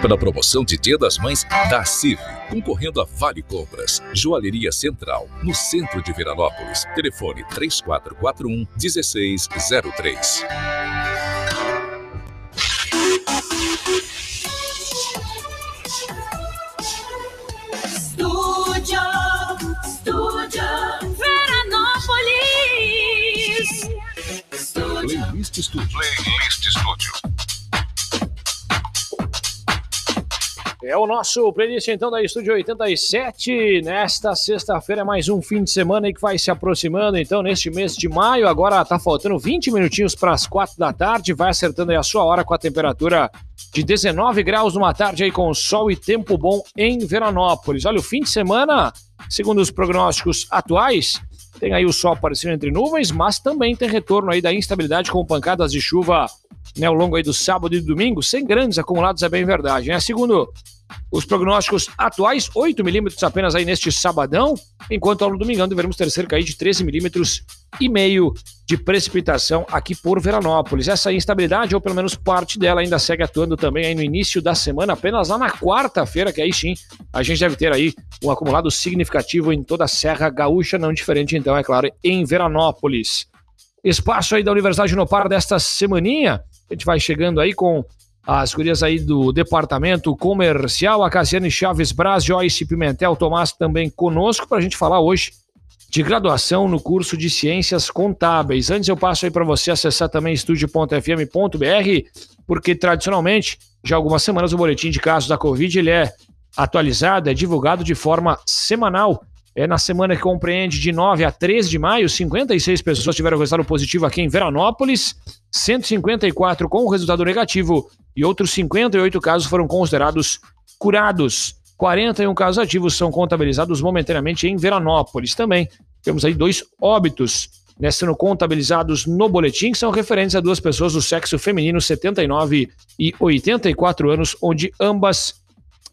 Pela promoção de Dia das Mães da CIV, concorrendo a Vale Compras, Joalheria Central, no centro de Veranópolis. Telefone 3441 1603. Estúdio, estúdio, Veranópolis. Estúdio. Playlist Studio. O nosso playlist então da Estúdio 87. Nesta sexta-feira, mais um fim de semana aí que vai se aproximando. Então, neste mês de maio, agora tá faltando 20 minutinhos para as 4 da tarde. Vai acertando aí a sua hora com a temperatura de 19 graus numa tarde aí com sol e tempo bom em Veranópolis. Olha, o fim de semana, segundo os prognósticos atuais, tem aí o sol aparecendo entre nuvens, mas também tem retorno aí da instabilidade com pancadas de chuva né, ao longo aí do sábado e do domingo, sem grandes acumulados, é bem verdade. Né? Segundo os prognósticos atuais, 8 milímetros apenas aí neste sabadão, enquanto ao domingão deveremos ter cerca aí de 13 milímetros e meio de precipitação aqui por Veranópolis. Essa instabilidade, ou pelo menos parte dela, ainda segue atuando também aí no início da semana, apenas lá na quarta-feira, que aí sim a gente deve ter aí um acumulado significativo em toda a Serra Gaúcha, não diferente então, é claro, em Veranópolis. Espaço aí da Universidade no Par desta semaninha, a gente vai chegando aí com as gurias aí do departamento comercial, a Casiane Chaves Braz, Joyce Pimentel, Tomás também conosco para a gente falar hoje de graduação no curso de Ciências Contábeis. Antes eu passo aí para você acessar também estúdio.fm.br, porque tradicionalmente, já há algumas semanas, o boletim de casos da Covid ele é atualizado, é divulgado de forma semanal. É na semana que compreende de 9 a 13 de maio, 56 pessoas tiveram resultado positivo aqui em Veranópolis, 154 com resultado negativo e outros 58 casos foram considerados curados. 41 casos ativos são contabilizados momentaneamente em Veranópolis. Também temos aí dois óbitos né, sendo contabilizados no boletim, que são referentes a duas pessoas do sexo feminino, 79 e 84 anos, onde ambas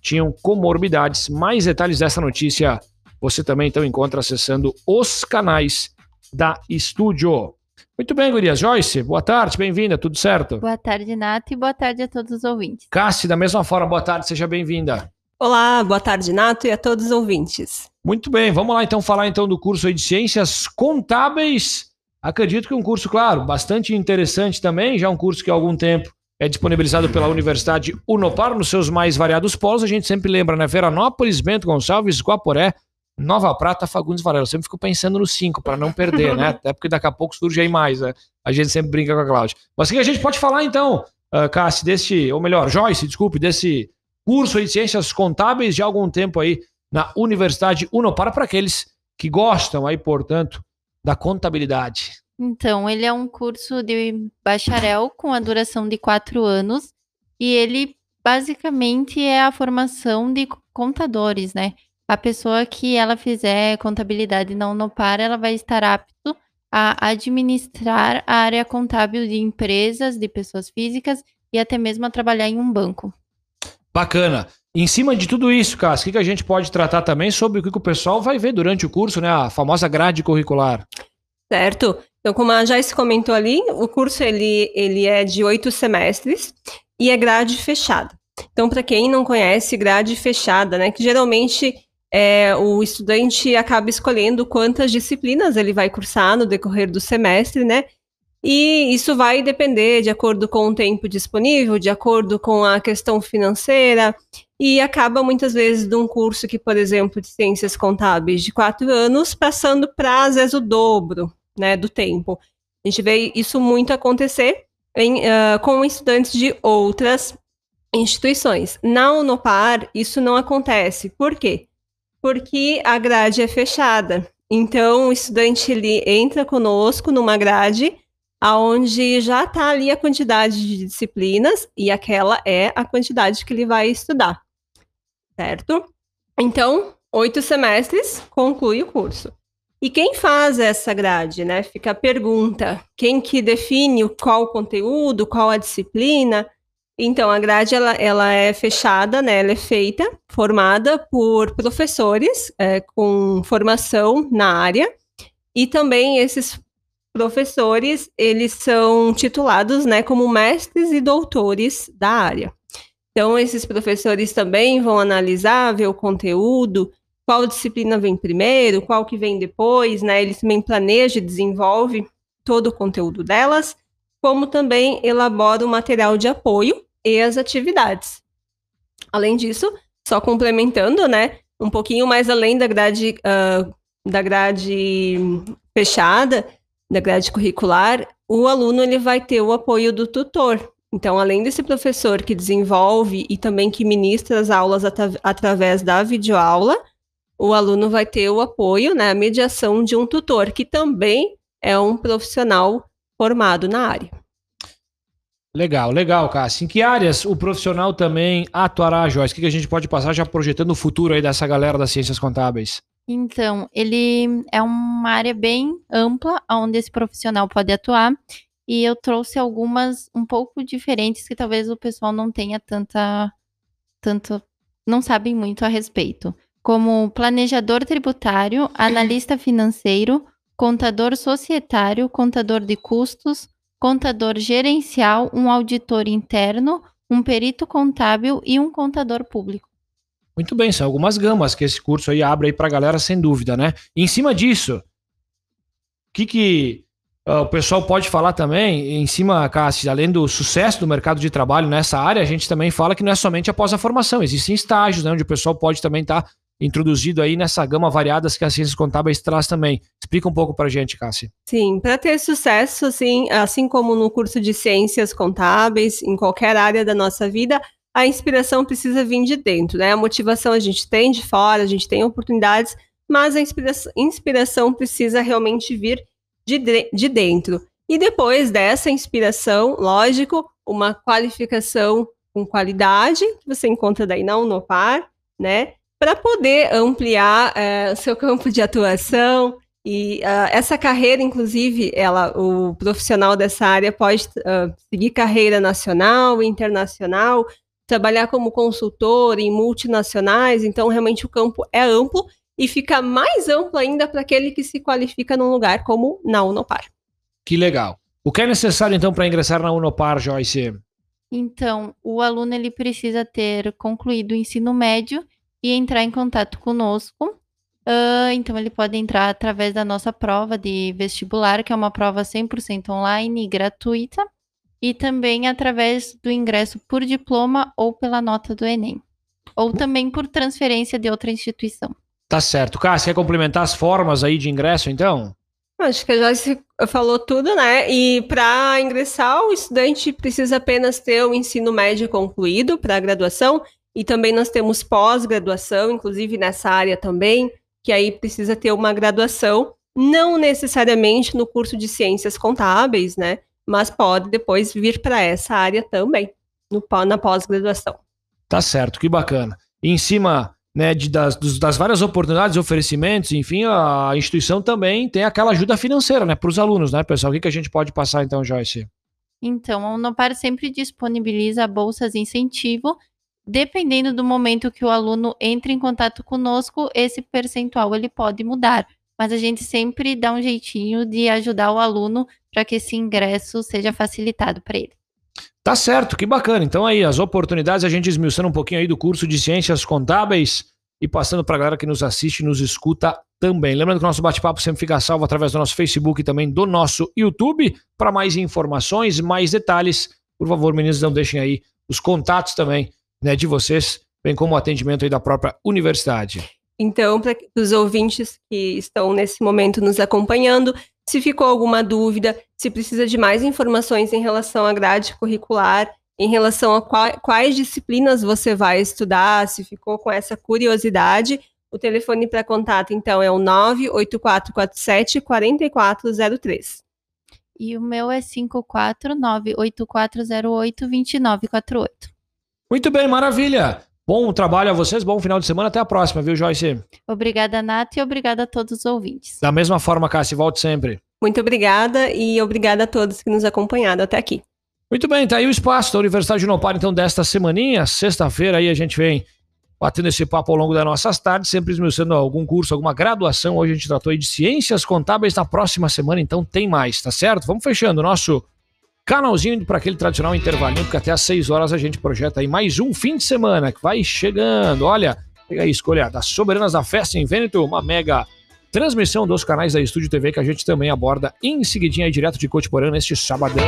tinham comorbidades. Mais detalhes dessa notícia você também então encontra acessando os canais da Estúdio. Muito bem, Gurias. Joyce, boa tarde, bem-vinda, tudo certo? Boa tarde, Nath, e boa tarde a todos os ouvintes. Cassi, da mesma forma, boa tarde, seja bem-vinda. Olá, boa tarde, Nato, e a todos os ouvintes. Muito bem, vamos lá então falar então do curso de Ciências Contábeis. Acredito que é um curso, claro, bastante interessante também, já um curso que há algum tempo é disponibilizado pela Universidade Unopar nos seus mais variados polos. A gente sempre lembra, né? Veranópolis, Bento Gonçalves, Guaporé, Nova Prata, Fagundes Varela. Eu sempre fico pensando no 5 para não perder, né? Até porque daqui a pouco surge aí mais, né? A gente sempre brinca com a Cláudia. Mas o que a gente pode falar então, uh, Cassi, desse, ou melhor, Joyce, desculpe, desse curso de Ciências Contábeis de algum tempo aí na Universidade Unopar para aqueles que gostam aí, portanto, da contabilidade. Então, ele é um curso de bacharel com a duração de quatro anos e ele basicamente é a formação de contadores, né? A pessoa que ela fizer contabilidade na Unopar, ela vai estar apto a administrar a área contábil de empresas, de pessoas físicas e até mesmo a trabalhar em um banco. Bacana. Em cima de tudo isso, Cássio, o que, que a gente pode tratar também sobre o que, que o pessoal vai ver durante o curso, né? A famosa grade curricular. Certo. Então, como a Joyce comentou ali, o curso ele, ele é de oito semestres e é grade fechada. Então, para quem não conhece, grade fechada, né? Que geralmente é, o estudante acaba escolhendo quantas disciplinas ele vai cursar no decorrer do semestre, né? E isso vai depender de acordo com o tempo disponível, de acordo com a questão financeira, e acaba muitas vezes de um curso que, por exemplo, de ciências contábeis de quatro anos, passando para às vezes o dobro né, do tempo. A gente vê isso muito acontecer em, uh, com estudantes de outras instituições. Na Unopar, isso não acontece. Por quê? Porque a grade é fechada. Então, o estudante ele entra conosco numa grade aonde já está ali a quantidade de disciplinas e aquela é a quantidade que ele vai estudar, certo? Então, oito semestres conclui o curso. E quem faz essa grade, né? Fica a pergunta: quem que define qual o conteúdo, qual a disciplina? Então, a grade ela, ela é fechada, né? Ela é feita, formada por professores é, com formação na área, e também esses professores, eles são titulados, né, como mestres e doutores da área. Então, esses professores também vão analisar, ver o conteúdo, qual disciplina vem primeiro, qual que vem depois, né? Eles também planejam e desenvolvem todo o conteúdo delas, como também elabora o material de apoio e as atividades. Além disso, só complementando, né? Um pouquinho mais além da grade, uh, da grade fechada, da grade curricular, o aluno ele vai ter o apoio do tutor. Então, além desse professor que desenvolve e também que ministra as aulas at através da videoaula, o aluno vai ter o apoio, né, a mediação de um tutor, que também é um profissional formado na área. Legal, legal, Cássio. Em que áreas o profissional também atuará, Joyce? O que a gente pode passar já projetando o futuro aí dessa galera das ciências contábeis? Então, ele é uma área bem ampla onde esse profissional pode atuar e eu trouxe algumas um pouco diferentes que talvez o pessoal não tenha tanta tanto não sabem muito a respeito, como planejador tributário, analista financeiro, contador societário, contador de custos, contador gerencial, um auditor interno, um perito contábil e um contador público. Muito bem, são algumas gamas que esse curso aí abre aí para a galera, sem dúvida, né? E em cima disso, o que, que Uh, o pessoal pode falar também, em cima, Cássio, além do sucesso do mercado de trabalho nessa área, a gente também fala que não é somente após a formação, existem estágios, né, onde o pessoal pode também estar tá introduzido aí nessa gama variadas que a Ciências Contábeis traz também. Explica um pouco para a gente, Cássio. Sim, para ter sucesso, assim, assim como no curso de Ciências Contábeis, em qualquer área da nossa vida, a inspiração precisa vir de dentro, né? A motivação a gente tem de fora, a gente tem oportunidades, mas a inspiração, inspiração precisa realmente vir de, de dentro. E depois dessa inspiração, lógico, uma qualificação com qualidade, que você encontra daí na Unopar, né? Para poder ampliar é, o seu campo de atuação. E uh, essa carreira, inclusive, ela, o profissional dessa área pode uh, seguir carreira nacional, internacional, trabalhar como consultor em multinacionais, então realmente o campo é amplo e fica mais amplo ainda para aquele que se qualifica num lugar como na Unopar. Que legal. O que é necessário então para ingressar na Unopar, Joyce? Então, o aluno ele precisa ter concluído o ensino médio e entrar em contato conosco. Uh, então, ele pode entrar através da nossa prova de vestibular, que é uma prova 100% online e gratuita, e também através do ingresso por diploma ou pela nota do Enem, ou também por transferência de outra instituição. Tá certo. Cássio, quer complementar as formas aí de ingresso, então? Acho que já se falou tudo, né? E para ingressar, o estudante precisa apenas ter o ensino médio concluído para a graduação. E também nós temos pós-graduação, inclusive nessa área também, que aí precisa ter uma graduação, não necessariamente no curso de ciências contábeis, né? Mas pode depois vir para essa área também, no, na pós-graduação. Tá certo, que bacana. E em cima né, de, das, das várias oportunidades, oferecimentos, enfim, a instituição também tem aquela ajuda financeira, né, para os alunos, né, pessoal? O que, que a gente pode passar então, Joyce? Então, a Unopar sempre disponibiliza bolsas incentivo. Dependendo do momento que o aluno entre em contato conosco, esse percentual ele pode mudar. Mas a gente sempre dá um jeitinho de ajudar o aluno para que esse ingresso seja facilitado para ele. Tá certo, que bacana. Então aí, as oportunidades, a gente esmiuçando um pouquinho aí do curso de Ciências Contábeis e passando para a galera que nos assiste e nos escuta também. Lembrando que o nosso bate-papo sempre fica salvo através do nosso Facebook e também do nosso YouTube. Para mais informações, mais detalhes, por favor, meninos, não deixem aí os contatos também né, de vocês, bem como o atendimento aí da própria universidade. Então, para os ouvintes que estão nesse momento nos acompanhando, se ficou alguma dúvida, se precisa de mais informações em relação à grade curricular, em relação a qual, quais disciplinas você vai estudar, se ficou com essa curiosidade, o telefone para contato, então, é o 98447 4403. E o meu é 54984082948. Muito bem, maravilha. Bom trabalho a vocês, bom final de semana, até a próxima, viu, Joyce? Obrigada, Nath, e obrigada a todos os ouvintes. Da mesma forma, Cássio, volte sempre. Muito obrigada e obrigada a todos que nos acompanharam até aqui. Muito bem, tá aí o espaço da Universidade de Unopar, então, desta semaninha, sexta-feira, aí a gente vem batendo esse papo ao longo das nossas tardes, sempre esmiuçando algum curso, alguma graduação. Hoje a gente tratou aí de ciências contábeis, na próxima semana, então tem mais, tá certo? Vamos fechando o nosso canalzinho para aquele tradicional intervalinho, porque até às 6 horas a gente projeta aí mais um fim de semana que vai chegando. Olha, pega aí, escolha das Soberanas da Festa em Vêneto, uma mega transmissão dos canais da Estúdio TV que a gente também aborda em seguidinha aí direto de Cotiporã neste sabadão.